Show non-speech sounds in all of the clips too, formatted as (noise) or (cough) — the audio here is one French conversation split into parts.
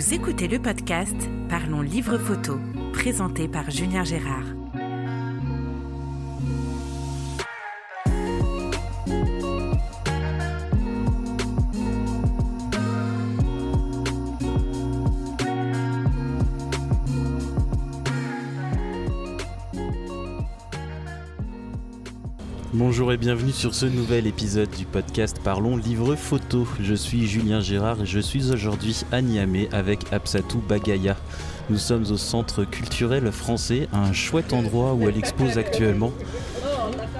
Vous écoutez le podcast Parlons Livre Photo, présenté par Julien Gérard. Bonjour et bienvenue sur ce nouvel épisode du podcast Parlons Livre Photo. Je suis Julien Gérard et je suis aujourd'hui à Niamey avec Absatou Bagaya. Nous sommes au centre culturel français, un chouette endroit où elle expose actuellement.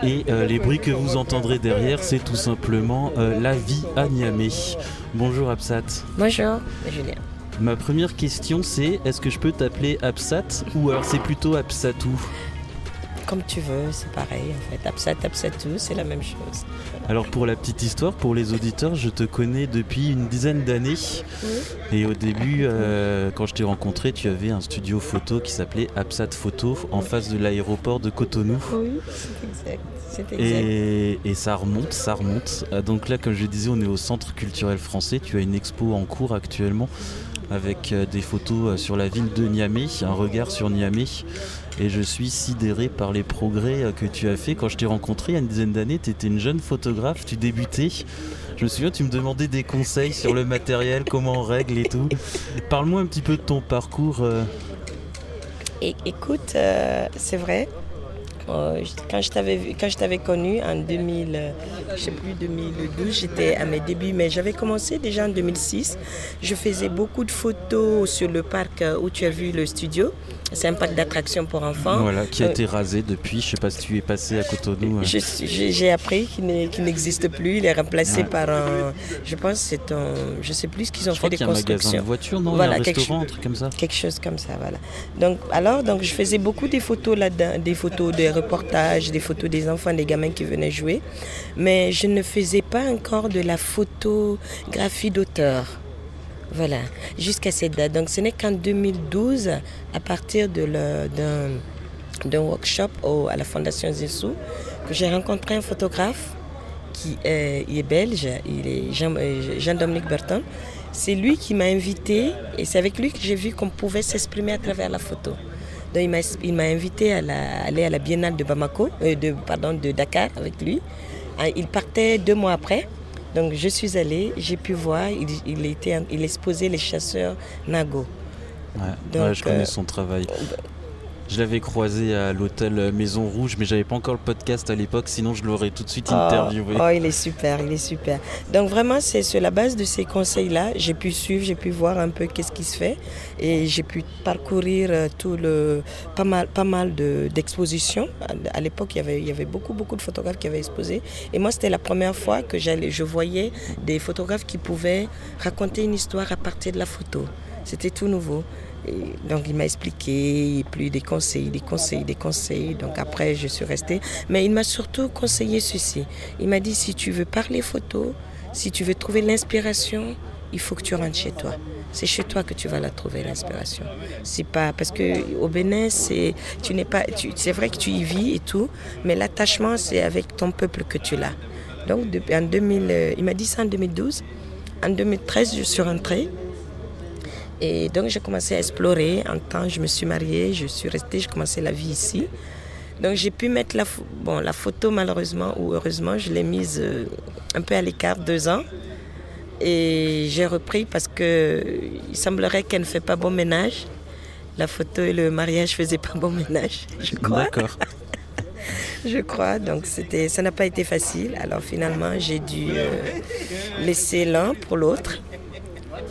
Et euh, les bruits que vous entendrez derrière, c'est tout simplement euh, la vie à Niamey. Bonjour Absat. Bonjour Julien. Ma première question c'est est-ce que je peux t'appeler Absat ou alors c'est plutôt Absatou? Comme tu veux, c'est pareil en fait. Absat, Absatou, c'est la même chose. Alors pour la petite histoire, pour les auditeurs, je te connais depuis une dizaine d'années. Et au début, euh, quand je t'ai rencontré, tu avais un studio photo qui s'appelait Absat Photo en face de l'aéroport de Cotonou. Oui, c'est exact. Et, et, ça remonte, ça remonte. Euh, donc là, comme je disais, on est au Centre culturel français. Tu as une expo en cours actuellement avec euh, des photos sur la ville de Niamey, un regard sur Niamey et je suis sidéré par les progrès euh, que tu as fait. Quand je t'ai rencontré il y a une dizaine d'années, tu étais une jeune photographe, tu débutais. Je me souviens, tu me demandais des conseils sur le matériel, (laughs) comment on règle et tout. Parle-moi un petit peu de ton parcours. Euh. écoute, euh, c'est vrai. Quand je t'avais quand je t'avais connu en 2000, je sais plus 2012, j'étais à mes débuts, mais j'avais commencé déjà en 2006. Je faisais beaucoup de photos sur le parc où tu as vu le studio. C'est un parc d'attractions pour enfants. Voilà, qui a euh, été rasé depuis. Je sais pas si tu es passé à Cotonou. Hein. J'ai appris qu'il n'existe plus. Il est remplacé par un. Je pense c'est un. Je sais plus ce qu'ils ont fait des constructions. Un magasin de voitures, non? Voilà, un restaurant, un truc comme ça. Quelque chose comme ça, voilà. Donc alors, donc je faisais beaucoup des photos là-dedans, des photos, des reportages, des photos des enfants, des gamins qui venaient jouer, mais je ne faisais pas encore de la photographie d'auteur. Voilà, jusqu'à cette date. Donc ce n'est qu'en 2012, à partir d'un workshop à la Fondation Zessou, que j'ai rencontré un photographe qui est, belge, il est Jean-Dominique Burton. C'est lui qui m'a invité et c'est avec lui que j'ai vu qu'on pouvait s'exprimer à travers la photo. Donc il m'a invité à aller à la Biennale de Bamako, euh, de, pardon, de Dakar avec lui. Ah, il partait deux mois après. Donc je suis allée, j'ai pu voir, il, était, il exposait les chasseurs Nago. Ouais, je connais euh, son travail. Je l'avais croisé à l'hôtel Maison Rouge, mais j'avais pas encore le podcast à l'époque, sinon je l'aurais tout de suite ah, interviewé. Oh, il est super, il est super. Donc vraiment, c'est sur la base de ces conseils-là, j'ai pu suivre, j'ai pu voir un peu qu'est-ce qui se fait, et j'ai pu parcourir euh, tout le pas mal, pas mal d'expositions. à l'époque, il y avait, il y avait beaucoup, beaucoup de photographes qui avaient exposé, et moi, c'était la première fois que j'allais, je voyais des photographes qui pouvaient raconter une histoire à partir de la photo. C'était tout nouveau donc il m'a expliqué, plus des conseils, des conseils, des conseils. Donc après, je suis restée. Mais il m'a surtout conseillé ceci. Il m'a dit, si tu veux parler photo, si tu veux trouver l'inspiration, il faut que tu rentres chez toi. C'est chez toi que tu vas la trouver l'inspiration. C'est pas parce que au Bénin, c'est tu n'es pas, c'est vrai que tu y vis et tout, mais l'attachement c'est avec ton peuple que tu l'as. Donc en 2000, euh, il m'a dit ça en 2012. En 2013, je suis rentrée. Et donc j'ai commencé à explorer. En temps, je me suis mariée, je suis restée, j'ai commencé la vie ici. Donc j'ai pu mettre la, bon, la photo malheureusement ou heureusement, je l'ai mise euh, un peu à l'écart deux ans. Et j'ai repris parce que il semblerait qu'elle ne fait pas bon ménage. La photo et le mariage faisaient pas bon ménage, (laughs) je crois. D'accord. (laughs) je crois. Donc c'était, ça n'a pas été facile. Alors finalement, j'ai dû euh, laisser l'un pour l'autre.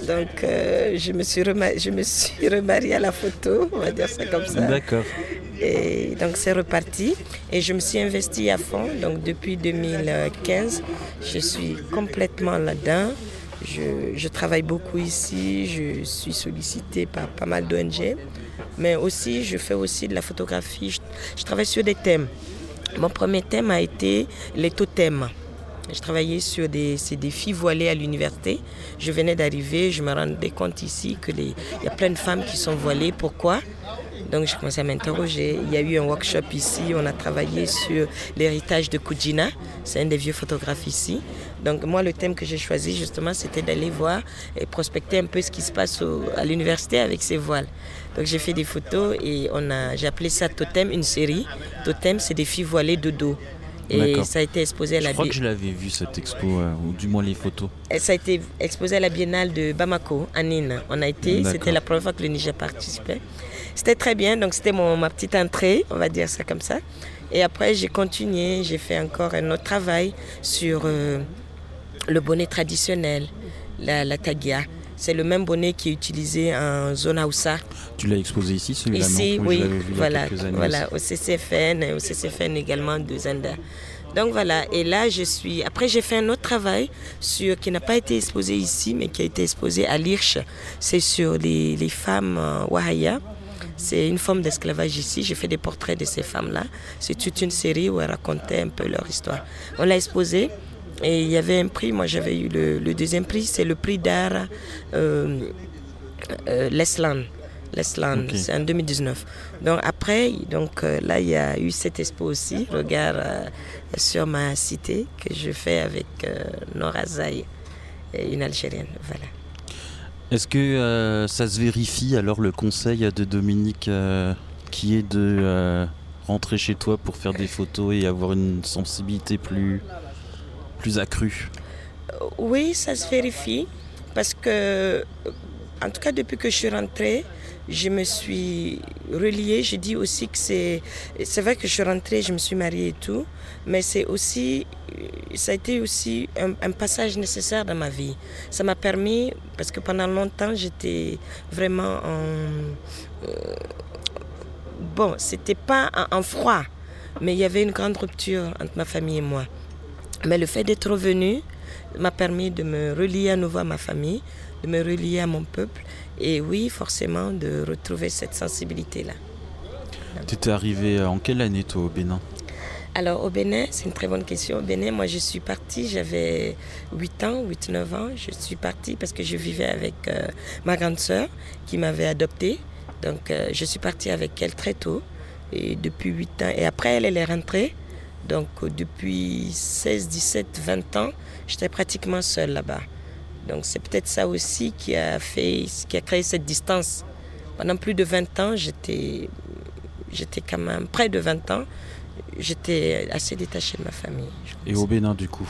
Donc, euh, je, me suis je me suis remariée à la photo, on va dire ça comme ça. D'accord. Et donc, c'est reparti. Et je me suis investie à fond. Donc, depuis 2015, je suis complètement là-dedans. Je, je, travaille beaucoup ici. Je suis sollicitée par pas mal d'ONG. Mais aussi, je fais aussi de la photographie. Je, je travaille sur des thèmes. Mon premier thème a été les totems. Je travaillais sur des, des filles voilées à l'université. Je venais d'arriver, je me rendais compte ici qu'il y a plein de femmes qui sont voilées. Pourquoi? Donc j'ai commencé à m'interroger. Il y a eu un workshop ici, on a travaillé sur l'héritage de Kujina, c'est un des vieux photographes ici. Donc moi le thème que j'ai choisi justement c'était d'aller voir et prospecter un peu ce qui se passe à l'université avec ces voiles. Donc j'ai fait des photos et j'ai appelé ça Totem, une série. Totem c'est des filles voilées de dos. Et ça a été exposé à la Je crois que je l'avais vu cette expo, euh, ou du moins les photos. Et ça a été exposé à la biennale de Bamako, à Nîmes. On a été, c'était la première fois que le Niger participait. C'était très bien, donc c'était ma petite entrée, on va dire ça comme ça. Et après, j'ai continué, j'ai fait encore un autre travail sur euh, le bonnet traditionnel, la, la tagia. C'est le même bonnet qui est utilisé en zone Aoussa. Tu l'as exposé ici, celui-là Ici, oui, voilà, voilà, au CCFN, au CCFN également de Zenda. Donc voilà, et là je suis. Après j'ai fait un autre travail sur qui n'a pas été exposé ici, mais qui a été exposé à l'Irche. C'est sur les, les femmes euh, Wahaya c'est une forme d'esclavage ici. J'ai fait des portraits de ces femmes-là. C'est toute une série où elles racontaient un peu leur histoire. On l'a exposé et il y avait un prix. Moi, j'avais eu le, deuxième prix. C'est le prix d'art euh, euh L'Esland. c'est en 2019. Donc après, donc, euh, là, il y a eu cette expo aussi, Regard euh, sur ma cité, que je fais avec Nora Zay, une Algérienne. Voilà. Est-ce que euh, ça se vérifie alors le conseil de Dominique euh, qui est de euh, rentrer chez toi pour faire des photos et avoir une sensibilité plus, plus accrue Oui, ça se vérifie parce que, en tout cas depuis que je suis rentrée, je me suis reliée. Je dis aussi que c'est. C'est vrai que je suis rentrée, je me suis mariée et tout, mais c'est aussi. Ça a été aussi un, passage nécessaire dans ma vie. Ça m'a permis, parce que pendant longtemps, j'étais vraiment en. Euh, bon, c'était pas en, froid, mais il y avait une grande rupture entre ma famille et moi. Mais le fait d'être revenu m'a permis de me relier à nouveau à ma famille, de me relier à mon peuple et oui, forcément, de retrouver cette sensibilité-là. Tu étais arrivé en quelle année, toi, au Bénin? Alors au Bénin, c'est une très bonne question. Au Bénin, moi je suis partie, j'avais 8 ans, 8-9 ans. Je suis partie parce que je vivais avec euh, ma grande sœur qui m'avait adoptée. Donc euh, je suis partie avec elle très tôt, et depuis 8 ans. Et après, elle, elle est rentrée. Donc depuis 16, 17, 20 ans, j'étais pratiquement seule là-bas. Donc c'est peut-être ça aussi qui a fait, qui a créé cette distance. Pendant plus de 20 ans, j'étais, j'étais quand même près de 20 ans, j'étais assez détachée de ma famille. Et au Bénin du coup?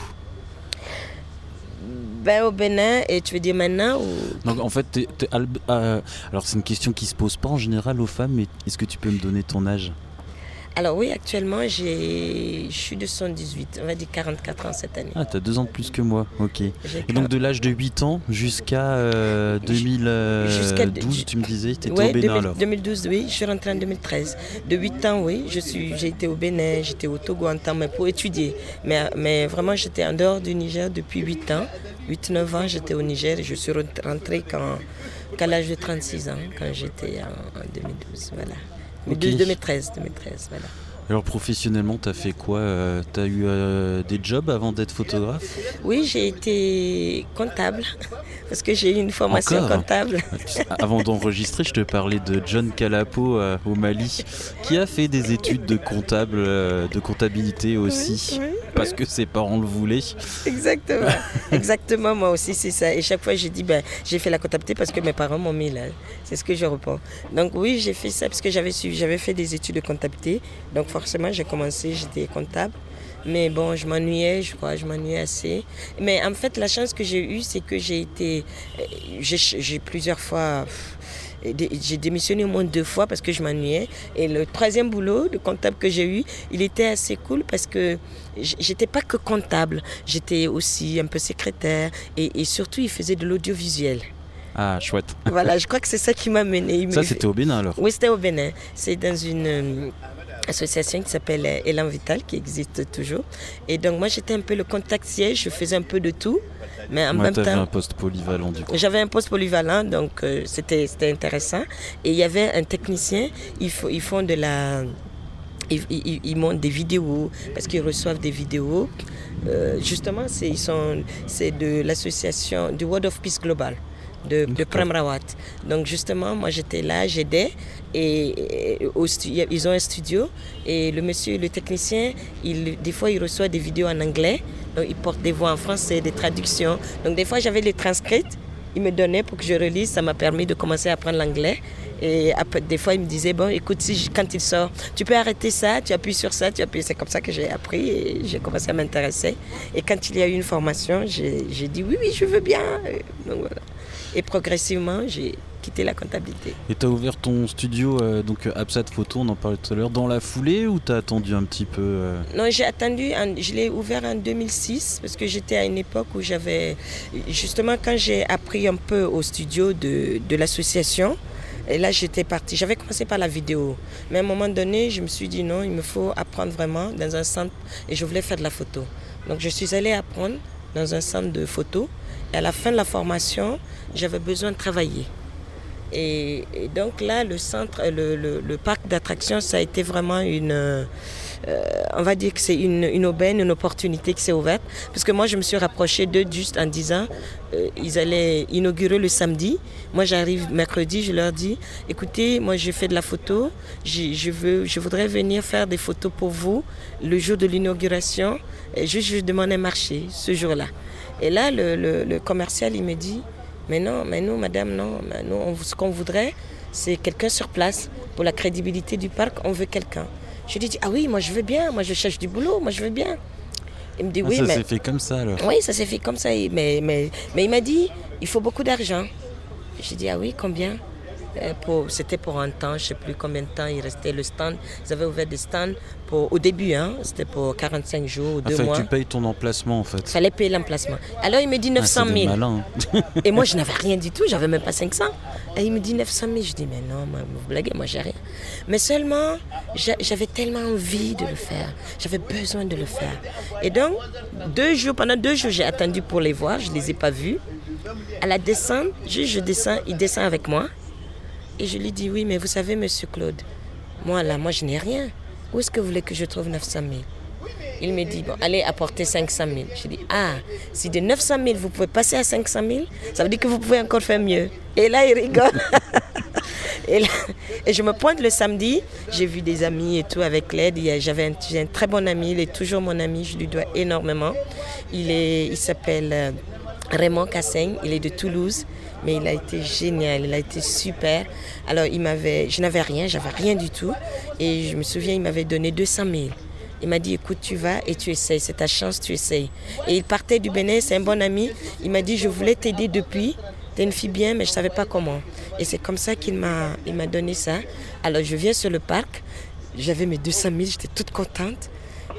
Ben, au Bénin, et tu veux dire maintenant ou... Donc en fait, euh, alors c'est une question qui se pose pas en général aux femmes, mais est-ce que tu peux me donner ton âge? Alors oui, actuellement, je suis de 78, on va dire 44 ans cette année. Ah, tu as deux ans de plus que moi, ok. Et donc de l'âge de 8 ans jusqu'à 2012, euh, tu me disais, tu étais au Bénin alors 2012, oui, je suis rentrée en 2013. De 8 ans, oui, j'ai été au Bénin, j'étais au Togo en temps, mais pour étudier. Mais, mais vraiment, j'étais en dehors du Niger depuis 8 ans. 8-9 ans, j'étais au Niger et je suis rentrée quand, qu'à l'âge de 36 ans, quand j'étais en, en 2012. Voilà. 2013, 2013, voilà. Alors professionnellement, tu as fait quoi euh, Tu as eu euh, des jobs avant d'être photographe? Oui, j'ai été comptable, (laughs) parce que j'ai eu une formation comptable. avant d'enregistrer, je te parlais de John Calapo euh, au Mali, qui a fait des études de comptable, de comptabilité aussi, parce que ses parents le voulaient. Exactement, (laughs) exactement, moi aussi c'est ça. Et chaque fois j'ai dit, ben, j'ai fait la comptabilité parce que mes parents m'ont mis là. C'est ce que je reprends. Donc oui, j'ai fait ça parce que j'avais j'avais fait des études de comptabilité. Donc forcément, j'ai commencé, j'étais comptable. Mais bon, je m'ennuyais, je crois, je m'ennuyais assez. Mais en fait, la chance que j'ai eue, c'est que j'ai été. Euh, j'ai plusieurs fois. J'ai démissionné au moins deux fois parce que je m'ennuyais. Et le troisième boulot de comptable que j'ai eu, il était assez cool parce que j'étais pas que comptable, j'étais aussi un peu secrétaire et, et surtout il faisait de l'audiovisuel. Ah, chouette. Voilà, je crois que c'est ça qui m'a mené. Ça, c'était au Bénin alors Oui, c'était au Bénin. C'est dans une euh, association qui s'appelle euh, Élan Vital, qui existe toujours. Et donc, moi, j'étais un peu le contact siège, je faisais un peu de tout. Mais en même temps. un poste polyvalent du coup. J'avais un poste polyvalent, donc euh, c'était intéressant. Et il y avait un technicien, ils, ils font de la ils, montent des vidéos parce qu'ils reçoivent des vidéos. Euh, justement, c'est de l'association du World of Peace Global de, de Prem Rawat. Donc justement, moi j'étais là, j'aidais et, ils ont un studio et le monsieur, le technicien, il, des fois il reçoit des vidéos en anglais, donc il porte des voix en français, des traductions. Donc des fois j'avais les transcrites, il me donnait pour que je relise, ça m'a permis de commencer à apprendre l'anglais. Et après, des fois, il me disait, bon, écoute, si, quand il sort, tu peux arrêter ça, tu appuies sur ça, tu appuies. C'est comme ça que j'ai appris et j'ai commencé à m'intéresser. Et quand il y a eu une formation, j'ai dit, oui, oui, je veux bien. Donc voilà. Et progressivement, j'ai quitté la comptabilité. Et tu as ouvert ton studio, euh, donc euh, Absat Photo, on en parlait tout à l'heure, dans la foulée ou tu as attendu un petit peu euh? Non, j'ai attendu, je l'ai ouvert en 2006 parce que j'étais à une époque où j'avais, justement quand j'ai appris un peu au studio de, de l'association, et là, j'étais partie. J'avais commencé par la vidéo. Mais à un moment donné, je me suis dit non, il me faut apprendre vraiment dans un centre. Et je voulais faire de la photo. Donc, je suis allée apprendre dans un centre de photo. Et à la fin de la formation, j'avais besoin de travailler. Et, donc là, le centre, le, parc d'attractions, ça a été vraiment une, euh, on va dire que c'est une, aubaine, une opportunité qui s'est ouverte. Parce que moi, je me suis rapprochée d'eux juste en disant, euh, ils allaient inaugurer le samedi. Moi, j'arrive mercredi, je leur dis, écoutez, moi, je fais de la photo, je, veux, je voudrais venir faire des photos pour vous le jour de l'inauguration. Et juste, je demande un marché ce jour-là. Et là, le, commercial, il me dit, mais non, mais nous, madame, non, nous, ce qu'on voudrait, c'est quelqu'un sur place. Pour la crédibilité du parc, on veut quelqu'un. Je lui dis, ah oui, moi je veux bien, moi je cherche du boulot, moi je veux bien. Il me dit, ah, oui, ça mais... s'est fait comme ça alors Oui, ça s'est fait comme ça. Mais, mais, mais il m'a dit, il faut beaucoup d'argent. J'ai dit, ah oui, combien? C'était pour un temps, je ne sais plus combien de temps il restait le stand. Ils avaient ouvert des stands pour, au début, hein, c'était pour 45 jours ou deux enfin, mois. Tu payes ton emplacement en fait. Il fallait payer l'emplacement. Alors il me dit 900 000. Ah, malin, hein. (laughs) Et moi je n'avais rien du tout, j'avais même pas 500. Et il me dit 900 000. Je dis mais non, vous blaguez, moi j'ai rien. Mais seulement j'avais tellement envie de le faire, j'avais besoin de le faire. Et donc deux jours, pendant deux jours j'ai attendu pour les voir, je les ai pas vus. À la descente, juste je descends, il descend avec moi. Et je lui dis, oui, mais vous savez, monsieur Claude, moi là, moi je n'ai rien. Où est-ce que vous voulez que je trouve 900 000 Il me dit, bon, allez apporter 500 000. Je dis, ah, si de 900 000, vous pouvez passer à 500 000, ça veut dire que vous pouvez encore faire mieux. Et là, il rigole. (laughs) et, et, je me pointe le samedi, j'ai vu des amis et tout avec l'aide. J'avais un, un, très bon ami, il est toujours mon ami, je lui dois énormément. Il, est, il s'appelle euh, Raymond Cassaigne, il est de Toulouse mais il a été génial, il a été super. Alors, il m'avait, je n'avais rien, j'avais rien du tout. Et je me souviens, il m'avait donné 200 000. Il m'a dit, écoute, tu vas et tu essayes, c'est ta chance, tu essayes. Et il partait du Bénin, c'est un bon ami. Il m'a dit, je voulais t'aider depuis. T'es une fille bien, mais je ne savais pas comment. Et c'est comme ça qu'il m'a, m'a donné ça. Alors, je viens sur le parc. J'avais mes 200 000, j'étais toute contente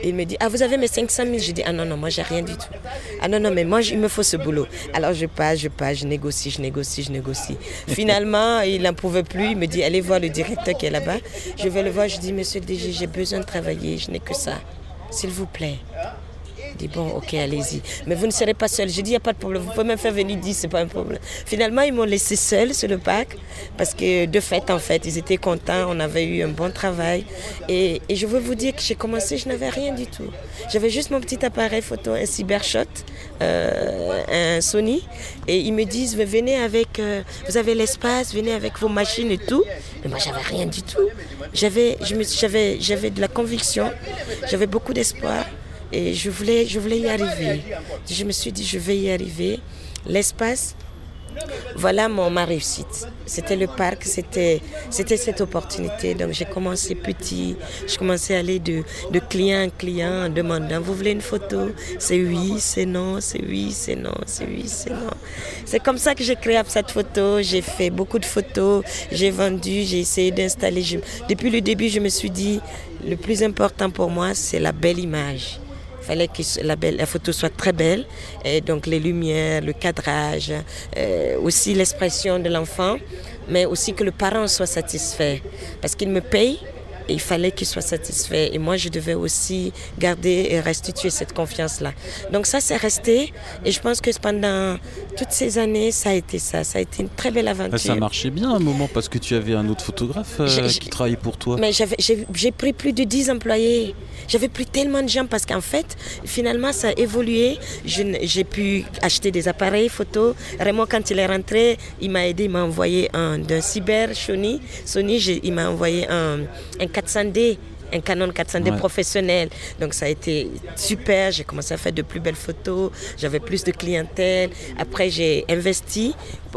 il me dit, ah, vous avez mes 500 000 Je dis, ah non, non, moi, j'ai rien du tout. Ah non, non, mais moi, il me faut ce boulot. Alors, je passe, je passe, je négocie, je négocie, je négocie. Finalement, (laughs) il n'en pouvait plus. Il me dit, allez voir le directeur qui est là-bas. Je vais le voir. Je dis, monsieur le DG, j'ai besoin de travailler. Je n'ai que ça. S'il vous plaît dit bon, ok, allez-y. Mais vous ne serez pas seul. J'ai dit, il n'y a pas de problème. Vous pouvez même faire venir 10, c'est pas un problème. Finalement, ils m'ont laissé seul sur le parc parce que de fait, en fait, ils étaient contents. On avait eu un bon travail. Et, et je veux vous dire que j'ai commencé, je n'avais rien du tout. J'avais juste mon petit appareil photo, un Cybershot, euh, un Sony. Et ils me disent, venez avec, euh, vous avez l'espace, venez avec vos machines et tout. Mais moi, j'avais rien du tout. J'avais, de la conviction, j'avais beaucoup d'espoir. Et je voulais, je voulais y arriver. Je me suis dit, je vais y arriver. L'espace, voilà mon, ma réussite. C'était le parc, c'était, cette opportunité. Donc j'ai commencé petit, je commençais à aller de, de client en client en demandant, vous voulez une photo? C'est oui, c'est non, c'est oui, c'est non, c'est oui, c'est non. C'est comme ça que j'ai créé cette photo. J'ai fait beaucoup de photos, j'ai vendu, j'ai essayé d'installer. depuis le début, je me suis dit, le plus important pour moi, c'est la belle image. Fallait que la, belle, la photo soit très belle. Et donc les lumières, le cadrage, euh, aussi l'expression de l'enfant, mais aussi que le parent soit satisfait. Parce qu'il me paye et il fallait qu'il soit satisfait. Et moi, je devais aussi garder et restituer cette confiance-là. Donc ça, c'est resté. Et je pense que pendant toutes ces années, ça a été ça. Ça a été une très belle aventure. ça marchait bien à un moment parce que tu avais un autre photographe euh, qui travaillait pour toi. Mais j'ai pris plus de 10 employés. J'avais pris tellement de gens parce qu'en fait, finalement, ça a évolué. J'ai pu acheter des appareils photo. Raymond, quand il est rentré, il m'a aidé, il m'a envoyé un d'un cyber Sony. Sony, il m'a envoyé un, un 400D un Canon 400D professionnel. Donc ça a été super. J'ai commencé à faire de plus belles photos. J'avais plus de clientèle. Après, j'ai investi.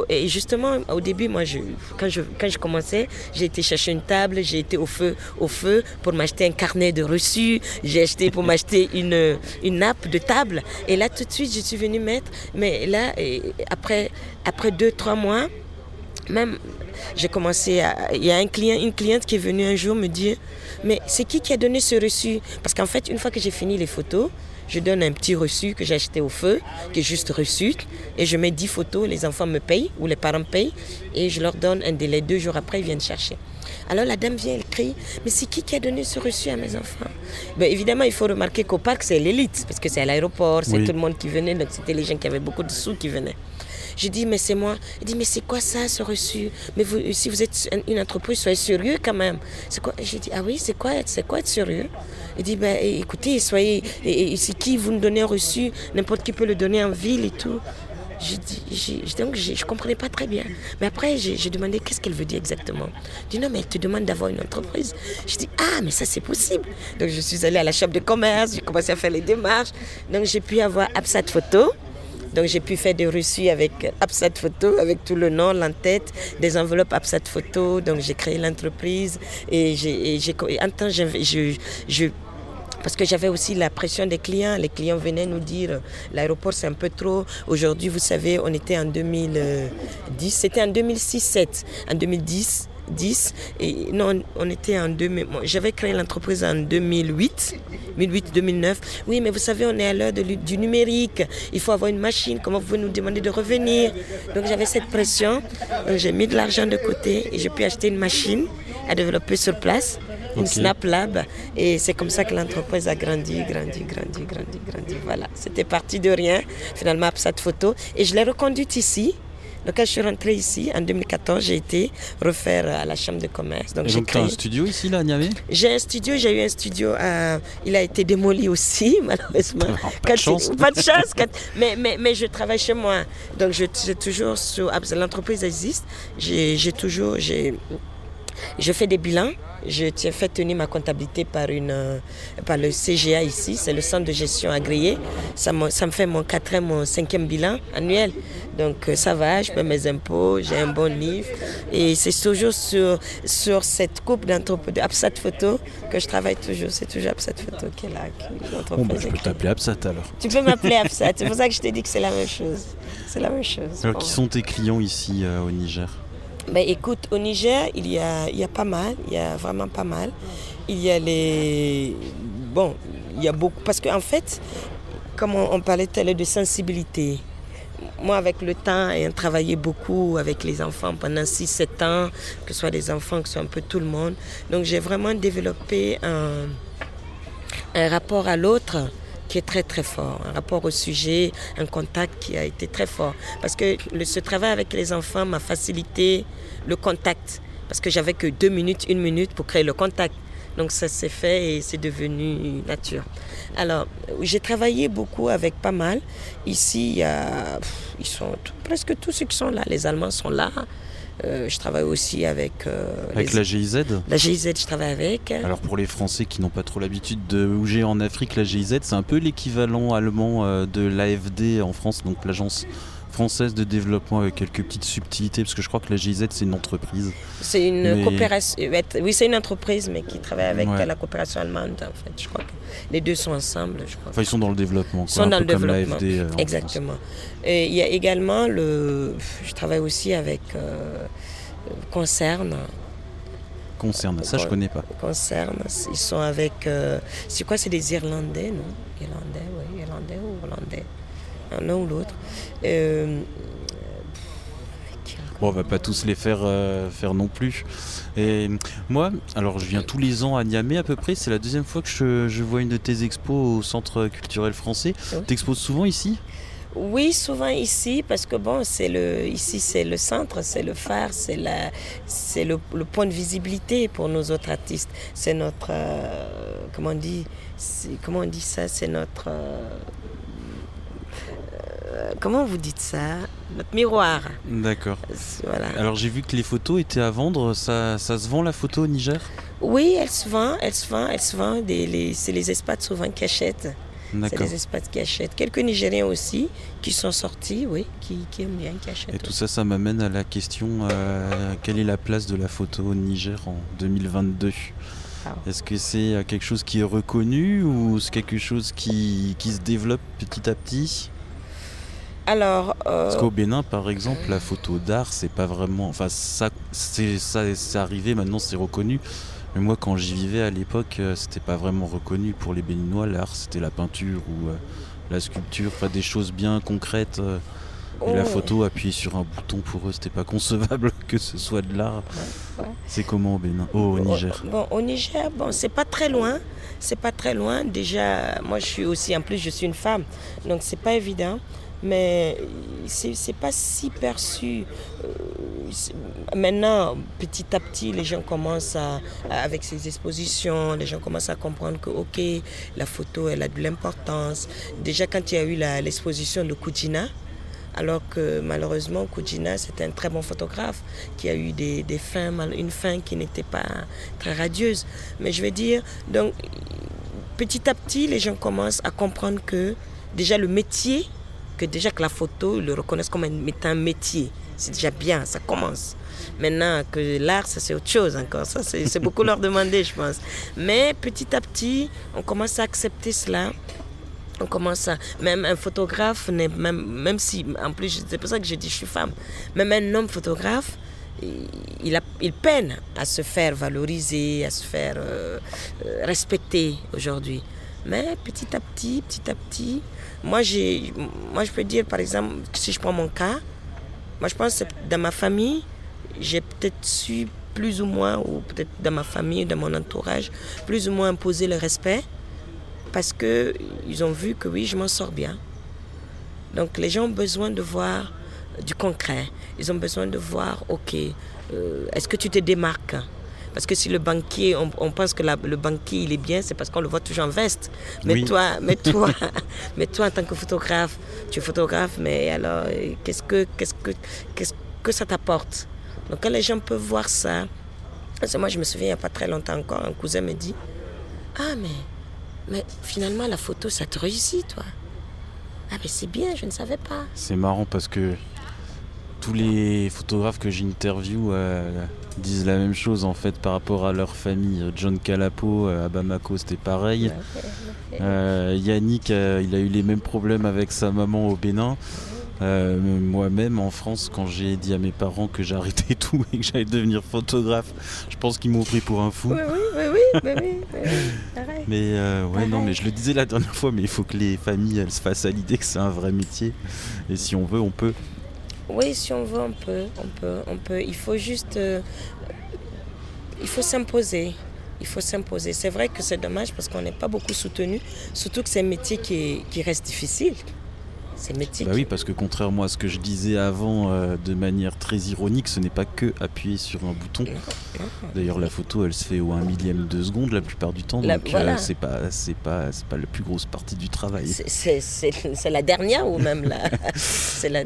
Et justement, au début, moi, je, quand, je, quand je commençais, j'ai été chercher une table. J'ai été au feu, au feu pour m'acheter un carnet de reçus. J'ai acheté pour (laughs) m'acheter une, une nappe de table. Et là, tout de suite, je suis venue mettre. Mais là, après, après deux, trois mois, même, j'ai commencé à. Il y a un client, une cliente qui est venue un jour me dire Mais c'est qui qui a donné ce reçu? Parce qu'en fait, une fois que j'ai fini les photos, je donne un petit reçu que j'ai acheté au feu, qui est juste reçu, et je mets 10 photos, les enfants me payent, ou les parents payent, et je leur donne un délai. Deux jours après, ils viennent chercher. Alors la dame vient, elle crie, mais c'est qui qui a donné ce reçu à mes enfants? Ben, Évidemment, il faut remarquer qu'au parc, c'est l'élite, parce que c'est à l'aéroport, c'est tout le monde qui venait, donc c'était les gens qui avaient beaucoup de sous qui venaient. J'ai dit, mais c'est moi. Il dit, mais c'est quoi ça, ce reçu? Mais vous, si vous êtes une entreprise, soyez sérieux quand même. C'est quoi? J'ai dit, ah oui, c'est quoi, c'est quoi être sérieux? Il dit, ben, écoutez, soyez. Et, c'est qui vous nous donnez un reçu? N'importe qui peut le donner en ville et tout. J'ai dit, donc je ne comprenais pas très bien. Mais après, j'ai demandé qu'est-ce qu'elle veut dire exactement? Je dit non, mais elle te demande d'avoir une entreprise. Je dis, ah, mais ça c'est possible. Donc je suis allée à la chambre de commerce, j'ai commencé à faire les démarches. Donc j'ai pu avoir Absat Photo. Donc j'ai pu faire des reçus avec Absat Photo, avec tout le nom, l'entête, des enveloppes Absat Photo. Donc j'ai créé l'entreprise et j'ai, en temps, parce que j'avais aussi la pression des clients. Les clients venaient nous dire l'aéroport c'est un peu trop. Aujourd'hui, vous savez, on était en 2010, c'était en 2006-7. En 2010, 10 et non on était en 2000 j'avais créé l'entreprise en 2008 2008 2009 oui mais vous savez on est à l'heure du numérique. Il faut avoir une machine. Comment vous pouvez nous demander de revenir? Donc j'avais cette pression. Donc j'ai mis de l'argent de côté et j'ai pu acheter une machine à développer sur place une Snap Lab. Et c'est comme ça que l'entreprise a grandi, grandi, grandi, grandi, grandi. Voilà, c'était parti de rien. Finalement, cette photo. Et je l'ai reconduite ici donc quand je suis rentrée ici, en 2014, j'ai été refaire à la Chambre de commerce. Donc, j'ai créé... un studio ici, là, à Niamey? J'ai un studio, j'ai eu un studio, il a été démoli aussi, (laughs) malheureusement. pas de chance. Pas de chance. mais, mais, mais je travaille chez moi. Donc j'ai toujours, l'entreprise existe, j'ai toujours, j'ai je fais des bilans. Je fait tenir ma comptabilité par, une, euh, par le CGA ici, c'est le centre de gestion agréé. Ça me, ça me fait mon quatrième, mon cinquième bilan annuel. Donc euh, ça va, je paie mes impôts, j'ai un bon livre. Et c'est toujours sur, sur cette coupe d'entreprise, Absat Photo, que je travaille toujours. C'est toujours Absat Photo qui est là. bon, bah, je peux t'appeler Absat alors. Tu peux m'appeler Absat. C'est pour ça que je t'ai dit que c'est la même chose. C'est la même chose. Alors, qui sont tes clients ici euh, au Niger? Ben, écoute, au Niger, il y, a, pas mal, il y a vraiment pas mal. Il y a les. Bon, il y a beaucoup. Parce qu'en fait, comme on, parlait tout à l'heure de sensibilité, moi, avec le temps, ayant travaillé beaucoup avec les enfants pendant 6-7 ans, que ce soit des enfants, que ce soit un peu tout le monde, donc j'ai vraiment développé un rapport à l'autre qui est très très fort, un rapport au sujet, un contact qui a été très fort. Parce que ce travail avec les enfants m'a facilité le contact, parce que j'avais que deux minutes, une minute pour créer le contact. Donc ça s'est fait et c'est devenu nature. Alors, j'ai travaillé beaucoup avec pas mal. Ici, ils sont presque tous ceux qui sont là. Les Allemands sont là. Euh, je travaille aussi avec... Euh, avec la GIZ La GIZ, je travaille avec. Alors pour les Français qui n'ont pas trop l'habitude de bouger en Afrique, la GIZ, c'est un peu l'équivalent allemand euh, de l'AFD en France, donc l'agence française de développement avec quelques petites subtilités, parce que je crois que la GIZ, c'est une entreprise. C'est une coopération. Oui, c'est une entreprise, mais qui travaille avec la coopération allemande, en fait. Je crois que les deux sont ensemble, je crois. Enfin, ils sont dans le développement. Ils sont dans le développement. Exactement. Et il y a également le. Je travaille aussi avec euh, Concerne. Concerne, ça je connais pas. Concerne, ils sont avec. Euh, c'est quoi C'est des Irlandais, non? Irlandais, oui, Irlandais ou Hollandais? L'un ou l'autre. Euh, bon, on va pas tous les faire euh, faire non plus. Et moi, alors je viens tous les ans à Niamey à peu près. C'est la deuxième fois que je, vois une de tes expos au Centre culturel français. Tu exposes souvent ici? Oui, souvent ici, parce que bon, c'est le, ici c'est le centre, c'est le phare, c'est la, c'est le, le point de visibilité pour nos autres artistes. C'est notre, euh, comment on dit, comment on dit ça, c'est notre, euh, comment vous dites ça, notre miroir. D'accord. Voilà. Alors j'ai vu que les photos étaient à vendre. Ça, ça se vend la photo au Niger? Oui, elle se vend, elle se vend, elle se vend. C'est les espaces souvent qui achètent. C'est les espaces. Quelques Nigériens aussi qui sont sortis, oui, qui, qui aiment bien, qui achètent. Et tout ça, ça m'amène à la question euh, quelle est la place de la photo au Niger en 2022 Ah. Est-ce que c'est euh, quelque chose qui est reconnu ou c'est quelque chose qui, qui se développe petit à petit? Alors, euh, Parce qu'au Bénin, par exemple, la photo d'art, c'est pas vraiment. Enfin, ça, c'est ça, c'est arrivé. Maintenant, c'est reconnu. Mais moi, quand j'y vivais à l'époque, euh, c'était pas vraiment reconnu pour les Béninois. L'art, c'était la peinture ou euh, la sculpture, enfin des choses bien concrètes. euh, et la oh, photo, appuyer sur un bouton pour eux, c'était pas concevable (laughs) que ce soit de l'art. ouais. C'est comment au Bénin? Oh, au Niger. Bon, au Niger, bon, c'est pas très loin. C'est pas très loin. Déjà, moi, je suis aussi, en plus, je suis une femme, donc c'est pas évident. Mais c'est c'est pas si perçu. Euh, c'est- Maintenant, petit à petit, les gens commencent avec ces expositions, les gens commencent à comprendre que, ok, la photo, elle a de l'importance. Déjà, quand il y a eu l'exposition de Kujina, alors que malheureusement, Kujina, c'était un très bon photographe qui a eu des, fins, une fin qui n'était pas très radieuse. Mais je veux dire, donc, petit à petit, les gens commencent à comprendre que déjà le métier, que déjà que la photo, ils le reconnaissent comme un, métier. C'est déjà bien, ça commence. Maintenant, que l'art, ça c'est autre chose encore. Ça, c'est beaucoup leur demander, je pense. Mais petit à petit, on commence à accepter cela. On commence à. Même un photographe, même, même si. En plus, c'est pour ça que je dis je suis femme. Même un homme photographe, il, il a, il peine à se faire valoriser, à se faire euh, euh, respecter aujourd'hui. Mais petit à petit, petit à petit, moi, je peux dire par exemple, si je prends mon cas, moi je pense que dans ma famille, j'ai peut-être su plus ou moins, ou peut-être dans ma famille, dans mon entourage, plus ou moins imposer le respect parce qu'ils ont vu que oui, je m'en sors bien. Donc les gens ont besoin de voir du concret. Ils ont besoin de voir, ok, euh, est-ce que tu te démarques? Parce que si le banquier, on, on pense que la- le banquier il est bien, c'est parce qu'on le voit toujours en veste. Mais Oui. toi, mais (laughs) toi, mais toi en tant que photographe, tu es photographe, mais alors euh, qu'est-ce que, qu'est-ce que, qu'est-ce que ça t'apporte? Donc quand les gens peuvent voir ça, parce que moi je me souviens il n'y a pas très longtemps encore, un cousin me dit, ah mais mais finalement, la photo, ça te réussit, toi. Ah, mais c'est bien, je ne savais pas. C'est marrant parce que tous les photographes que j'interview euh, disent la même chose en fait par rapport à leur famille. John Calapo euh, à Bamako, c'était pareil. Euh, Yannick, euh, il a eu les mêmes problèmes avec sa maman au Bénin. Euh, Moi-même en France, quand j'ai dit à mes parents que j'arrêtais (laughs) tout et que j'allais devenir photographe, je pense qu'ils m'ont pris pour un fou. Oui, oui, oui, oui, oui, oui, oui, oui, pareil. (laughs) Mais euh, ouais, Pareil. non, mais je le disais la dernière fois, mais il faut que les familles elles se fassent à l'idée que c'est un vrai métier. Et si on veut, on peut. Oui, si on veut, on peut, on peut, on peut. Il faut juste, euh, il faut s'imposer. Il faut s'imposer. C'est vrai que c'est dommage parce qu'on n'est pas beaucoup soutenu, surtout que c'est un métier qui, qui reste difficile. C'est Bah oui, parce que contrairement à ce que je disais avant euh, de manière très ironique, ce n'est pas que appuyer sur un bouton. D'ailleurs, la photo, elle se fait au 1 millième de seconde la plupart du temps, La- donc euh, voilà. c'est pas, c'est pas, c'est pas la plus grosse partie du travail. C'est- la dernière ou même la. (laughs) c'est la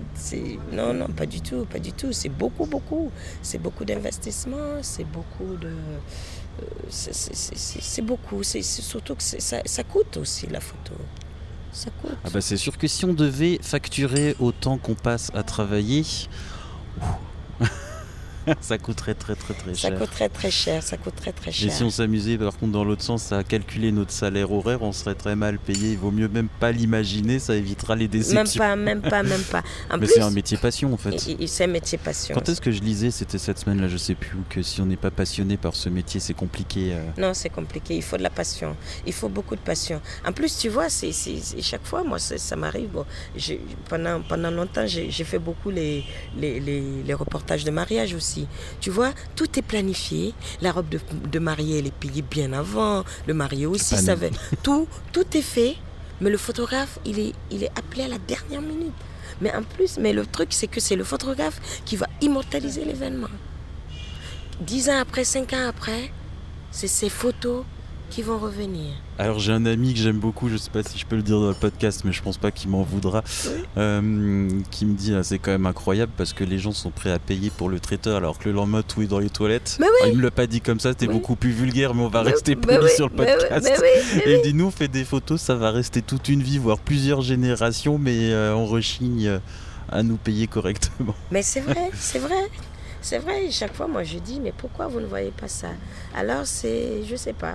non, non, pas du tout, pas du tout. C'est beaucoup, beaucoup. C'est beaucoup d'investissement, c'est beaucoup de. euh, c'est- beaucoup. C'est surtout que ça coûte aussi la photo. Ah bah c'est sûr que si on devait facturer autant qu'on passe à travailler, (laughs) ça coûterait très très très ça cher. coûterait très cher, ça coûterait très Et cher. si on s'amusait par contre dans l'autre sens à calculer notre salaire horaire, on serait très mal payé. Il vaut mieux même pas l'imaginer, ça évitera les Même déceptions. pas, même pas, même pas. (laughs) En Mais c'est un métier passion en fait. c'est un métier passion. Quand est-ce que je lisais, c'était cette semaine-là, je sais plus, où, que si on n'est pas passionné par ce métier, c'est compliqué. euh. Non, c'est compliqué. Il faut de la passion. Il faut beaucoup de passion. En plus, tu vois, c'est, chaque fois, moi, ça m'arrive. Bon, pendant, pendant longtemps, j'ai, j'ai fait beaucoup les, les, les- les reportages de mariage aussi. Tu vois, tout est planifié. La robe de, de mariée, elle est payée bien avant. Le marié aussi savait. (laughs) Tout, tout est fait. Mais le photographe, il est, il est appelé à la dernière minute. Mais en plus, mais le truc, c'est que c'est le photographe qui va immortaliser l'événement. Dix ans après, cinq ans après, c'est ces photos qui vont revenir. Alors j'ai un ami que j'aime beaucoup, je sais pas si je peux le dire dans le podcast, mais je pense pas qu'il m'en voudra, euh, qui me dit ah, c'est quand même incroyable parce que les gens sont prêts à payer pour le traiteur alors que le lendemain tout est dans les toilettes. Mais oui. Ah, il me l'a pas dit comme ça, c'était Oui. beaucoup plus vulgaire, mais on va Mais- rester mais poli oui, sur le podcast. (laughs) Et il dit nous on fait des photos, ça va rester toute une vie, voire plusieurs générations, mais euh, on rechigne euh, à nous payer correctement. (laughs) Mais c'est vrai, c'est vrai. C'est vrai, chaque fois, moi, je dis, mais pourquoi vous ne voyez pas ça? Alors, c'est, je sais pas.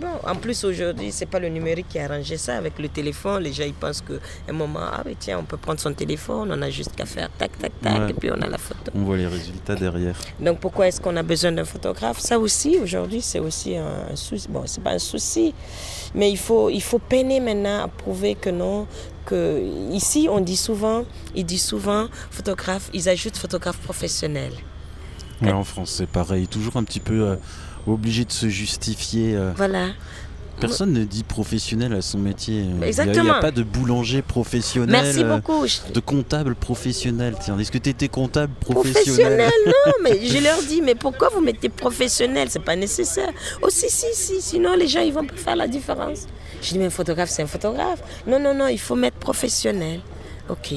Bon, en plus, aujourd'hui, c'est pas le numérique qui a arrangé ça. Avec le téléphone, les gens, ils pensent qu'à un moment, ah, mais tiens, on peut prendre son téléphone, on a juste qu'à faire tac, tac, tac, Ouais. et puis on a la photo. On voit les résultats derrière. Donc, pourquoi est-ce qu'on a besoin d'un photographe? Ça aussi, aujourd'hui, c'est aussi un, souci. Bon, c'est pas un souci, mais il faut, il faut peiner maintenant à prouver que non. Que ici, on dit souvent, il dit souvent, photographe, ils ajoutent photographe professionnel. Ouais, en France c'est pareil, toujours un petit peu euh, obligé de se justifier. euh. Voilà. Personne ne dit professionnel à son métier. Il n'y a, Exactement. pas de boulanger professionnel. Merci euh, beaucoup. Je- De comptable professionnel, tiens. Est-ce que tu étais comptable professionnel? Professionnel, (laughs) non, mais je leur dis, mais pourquoi vous mettez professionnel? C'est pas nécessaire. Oh, si, si, si, sinon les gens, ils vont pas faire la différence. Je dis, mais un photographe, c'est un photographe. Non, non, non, il faut mettre professionnel. Ok.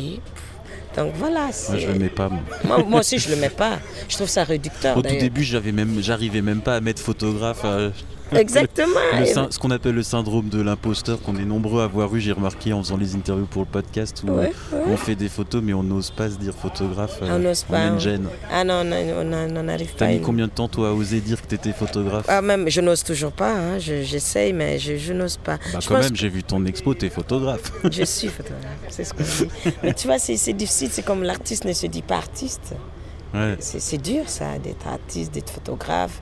Donc voilà. Moi, je le mets pas. Moi. moi, moi aussi, je le mets pas. Je trouve ça réducteur. Au tout début, j'avais même, j'arrivais même pas à mettre photographe. euh, (laughs) Exactement. le ce qu'on appelle le syndrome de l'imposteur, qu'on est nombreux à avoir eu, j'ai remarqué en faisant les interviews pour le podcast, où Ouais, ouais. on fait des photos, mais on n'ose pas se dire photographe. On n'ose on pas, a une ouais. gêne. Ah non, on n'en arrive T'as pas. mis combien de temps, toi, à oser dire que t'étais photographe? Ah, même, je n'ose toujours pas. hein. Je- J'essaye, mais je, je n'ose pas. Bah, Je quand même, j'ai vu ton expo, t'es photographe. (laughs) Je suis photographe, c'est ce qu'on dit. Mais tu vois, c'est difficile, c'est comme l'artiste ne se dit pas artiste. Ouais. C'est dur ça, d'être artiste, d'être photographe.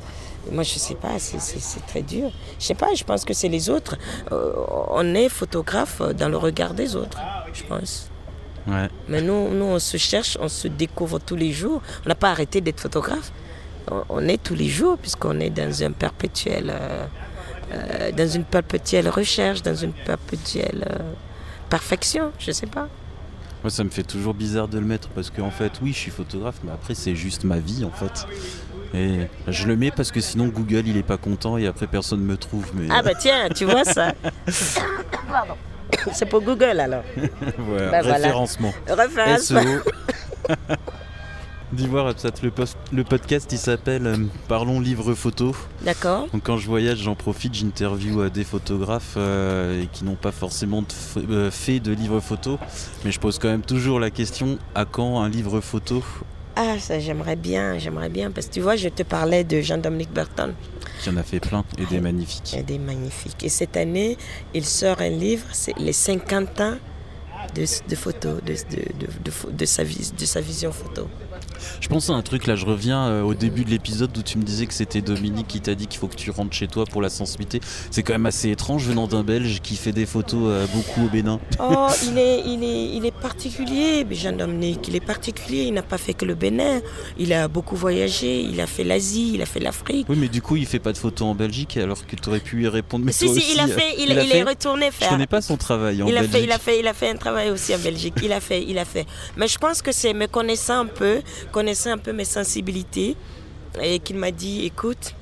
Moi, je sais pas, c'est- très dur. Je sais pas, je pense que c'est les autres. Euh, on est photographe dans le regard des autres, je pense. Ouais. Mais nous, nous, on se cherche, on se découvre tous les jours. On n'a pas arrêté d'être photographe. On, on est tous les jours, puisqu'on est dans un perpétuel, euh, euh, dans une perpétuelle recherche, dans une perpétuelle euh, perfection, je sais pas. Moi, ça me fait toujours bizarre de le mettre parce qu'en fait, oui, je suis photographe, mais après, c'est juste ma vie en fait. Et je le mets parce que sinon, Google, il est pas content et après, personne me trouve. Mais Ah bah tiens, tu vois ça. Pardon. C'est pour Google alors. (laughs) voilà, bah voilà. référencement. Référence. SEO. (laughs) D'Ivoire, Absat, le, podcast, il s'appelle euh, Parlons livre photo. D'accord. Donc quand je voyage, j'en profite, j'interview euh, des photographes euh, et qui n'ont pas forcément de euh, fait de livre photo. Mais je pose quand même toujours la question à quand un livre photo? Ah ça j'aimerais bien, j'aimerais bien. Parce que tu vois, je te parlais de Jean-Dominique Burton. Y en a fait plein et des magnifiques. Il y a des magnifiques. Et cette année, il sort un livre, c'est les 50 ans de, de photos, de, de, de, de pho- de sa, vis- de sa vision photo. Je pense à un truc là, je reviens euh, au début de l'épisode où tu me disais que c'était Dominique qui t'a dit qu'il faut que tu rentres chez toi pour la sensibilité. C'est quand même assez étrange venant d'un Belge qui fait des photos euh, beaucoup au Bénin. Oh, (laughs) il est, il est, il est particulier, Jean-Dominique. Il est particulier. Il n'a pas fait que le Bénin. Il a beaucoup voyagé. Il a fait l'Asie, il a fait l'Afrique. Oui, mais du coup, il fait pas de photos en Belgique alors que tu aurais pu y répondre. Mais Si, toi si, aussi, il a euh, fait, il, a il fait est retourné Je faire. connais pas son travail en Il a, Belgique. fait, il, a fait, il a fait un travail aussi en Belgique. Il a fait, il a fait. Mais je pense que c'est me connaissant un peu, connaissant un peu mes sensibilités, et qu'il m'a dit, écoute,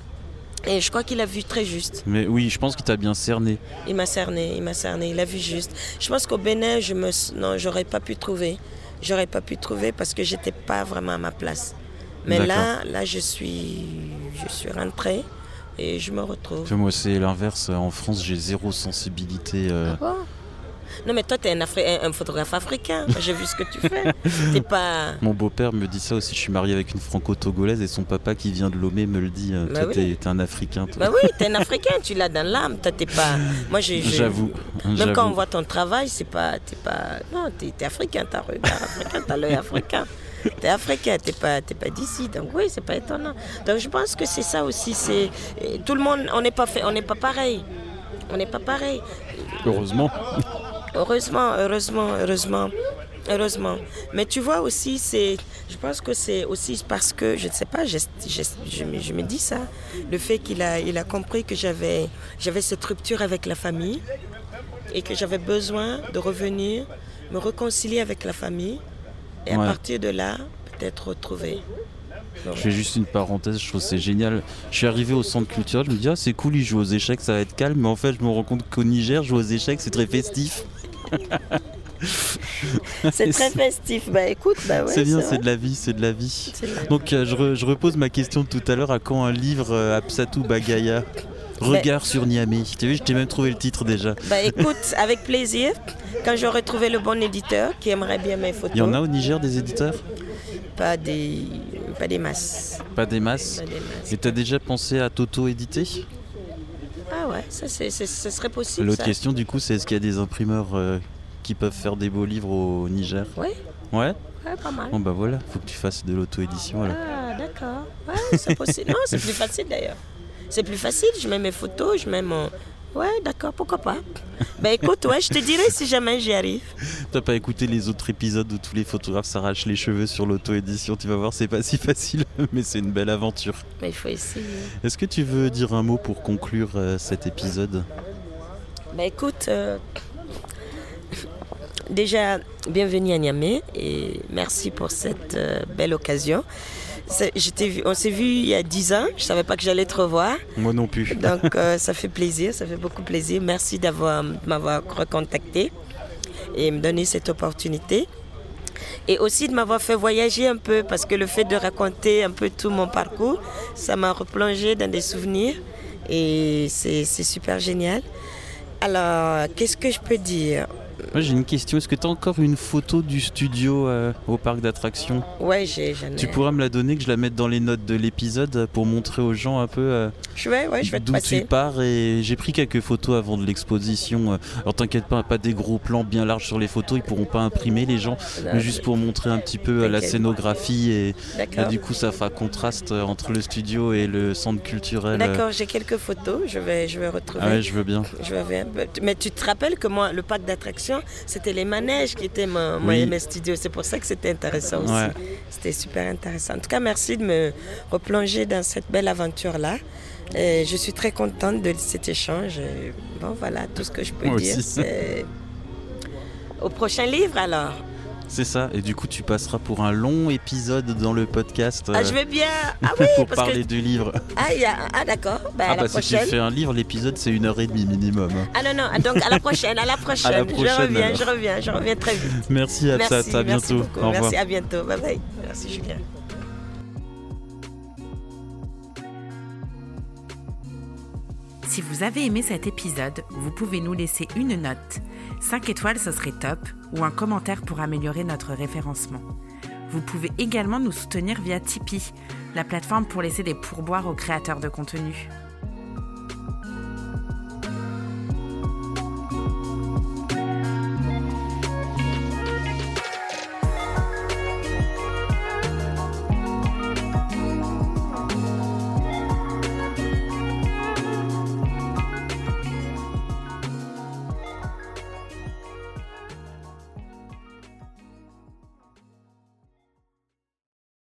et je crois qu'il a vu très juste. Mais oui, je pense qu'il t'a bien cerné. Il m'a cerné, il m'a cerné, il a vu juste. Je pense qu'au Bénin, je me, non, j'aurais pas pu trouver. J'aurais pas pu trouver parce que j'étais pas vraiment à ma place. Mais là, là, je suis, je suis rentrée et je me retrouve. Moi, c'est l'inverse. En France, j'ai zéro sensibilité. euh, Ah bon? Non, mais toi, tu es un, Afri- un- un photographe africain. J'ai vu ce que tu fais. Pas. (laughs) Mon beau-père me dit ça aussi. Je suis marié avec une franco-togolaise et son papa qui vient de Lomé me le dit. euh, Bah toi, oui. t'es t'es un Africain. toi. Bah oui, t'es un Africain, tu l'as dans l'âme. Toi, t'es pas. Moi, J'avoue. Même quand on voit ton travail, c'est pas. Pas. Non, t'es es africain, t'as regard africain, t'as l'œil africain. T'es africain, t'es pas, pas d'ici. Donc oui, c'est pas étonnant. Donc je pense que c'est ça aussi. C'est tout le monde, on n'est pas fait, on n'est pas pareil. On n'est pas pareil. Heureusement. Heureusement, heureusement, heureusement, heureusement. Mais tu vois aussi, c'est, je pense que c'est aussi parce que, je ne sais pas, je, je, je me, je me dis ça, le fait qu'il a, il a compris que j'avais, j'avais cette rupture avec la famille. et que j'avais besoin de revenir, me réconcilier avec la famille et à partir de là, peut-être retrouver. Donc, Je fais juste une parenthèse, je trouve que c'est génial. Je suis arrivé au centre culturel, je me dis ah c'est cool, ils jouent aux échecs, ça va être calme, mais en fait je me rends compte qu'au Niger, jouer aux échecs c'est très festif. C'est très festif. Bah écoute, bah ouais, c'est bien, c'est de la vie, c'est de la vie. Donc euh, je, re- je repose ma question de tout à l'heure, à quand un livre euh, Absatou Bagaya (laughs) Regard sur Niamey. Tu as vu, je t'ai même trouvé le titre déjà. Bah écoute, avec plaisir, quand j'aurai trouvé le bon éditeur qui aimerait bien mes photos. Il y en a au Niger des éditeurs? Pas des, pas des masses. Pas des masses Pas des masses. Et t'as déjà pensé à t'auto-éditer? Ouais, ça, c'est, serait possible. L'autre question du coup c'est est-ce qu'il y a des imprimeurs euh, qui peuvent faire des beaux livres au Niger? Oui, Ouais? Ouais, pas mal. Bon bah voilà, faut que tu fasses de l'auto-édition alors. Ah, d'accord. Ouais, c'est possible. Non, c'est plus facile d'ailleurs. C'est plus facile, je mets mes photos, je mets mon. Ouais, d'accord, pourquoi pas. Ben écoute, ouais, je te dirai si jamais j'y arrive. (laughs) T'as pas écouté les autres épisodes où tous les photographes s'arrachent les cheveux sur l'auto-édition, tu vas voir, c'est pas si facile, (laughs) mais c'est une belle aventure. Mais il faut essayer. Est-ce que tu veux dire un mot pour conclure euh, cet épisode? Ben écoute, euh, déjà, bienvenue à Niamey et merci pour cette euh, belle occasion. On s'est vu il y a 10 ans, je savais pas que j'allais te revoir. Moi non plus. (laughs) Donc euh, ça fait plaisir, ça fait beaucoup plaisir. Merci d'avoir de m'avoir recontacté et me donner cette opportunité. Et aussi de m'avoir fait voyager un peu parce que le fait de raconter un peu tout mon parcours, ça m'a replongé dans des souvenirs et c'est super génial. Alors, qu'est-ce que je peux dire? Moi j'ai une question, est-ce que t'as encore une photo du studio euh, au parc d'attractions? Ouais, j'ai. Tu pourras me la donner, que je la mette dans les notes de l'épisode euh, pour montrer aux gens un peu euh, Je vais, ouais, je vais d'où tu pars. Et j'ai pris quelques photos avant de l'exposition. Alors t'inquiète pas, pas des gros plans bien larges sur les photos, ils pourront pas imprimer les gens, mais juste pour montrer un petit peu la scénographie. Et, du coup ça fera contraste entre le studio et le centre culturel. D'accord, j'ai quelques photos, je vais, je vais retrouver. Ah ouais, je veux bien. Je vais- Mais tu te rappelles que moi, le parc d'attractions, c'était les manèges qui étaient mon, Oui. MS Studio. C'est pour ça que c'était intéressant aussi. Ouais. C'était super intéressant. En tout cas, merci de me replonger dans cette belle aventure-là. Et je suis très contente de cet échange. Bon, voilà, tout ce que je peux Moi dire. au prochain livre alors. C'est ça, et du coup tu passeras pour un long épisode dans le podcast Ah, euh, je vais bien. Ah (laughs) oui, pour parce parler que. du livre. Ah, y a- ah, d'accord. Ben, Ah à la bah si tu fais un livre, l'épisode c'est une heure et demie minimum. Ah non, non, donc à la prochaine, à la prochaine. (laughs) À la prochaine, je reviens, alors. je reviens, je reviens très vite. Merci Absat, Merci, à merci bientôt. beaucoup. Au revoir. Merci, à bientôt. Bye bye. Merci Julien. Si vous avez aimé cet épisode, vous pouvez nous laisser une note. 5 étoiles, ce serait top, ou un commentaire pour améliorer notre référencement. Vous pouvez également nous soutenir via Tipeee, la plateforme pour laisser des pourboires aux créateurs de contenu.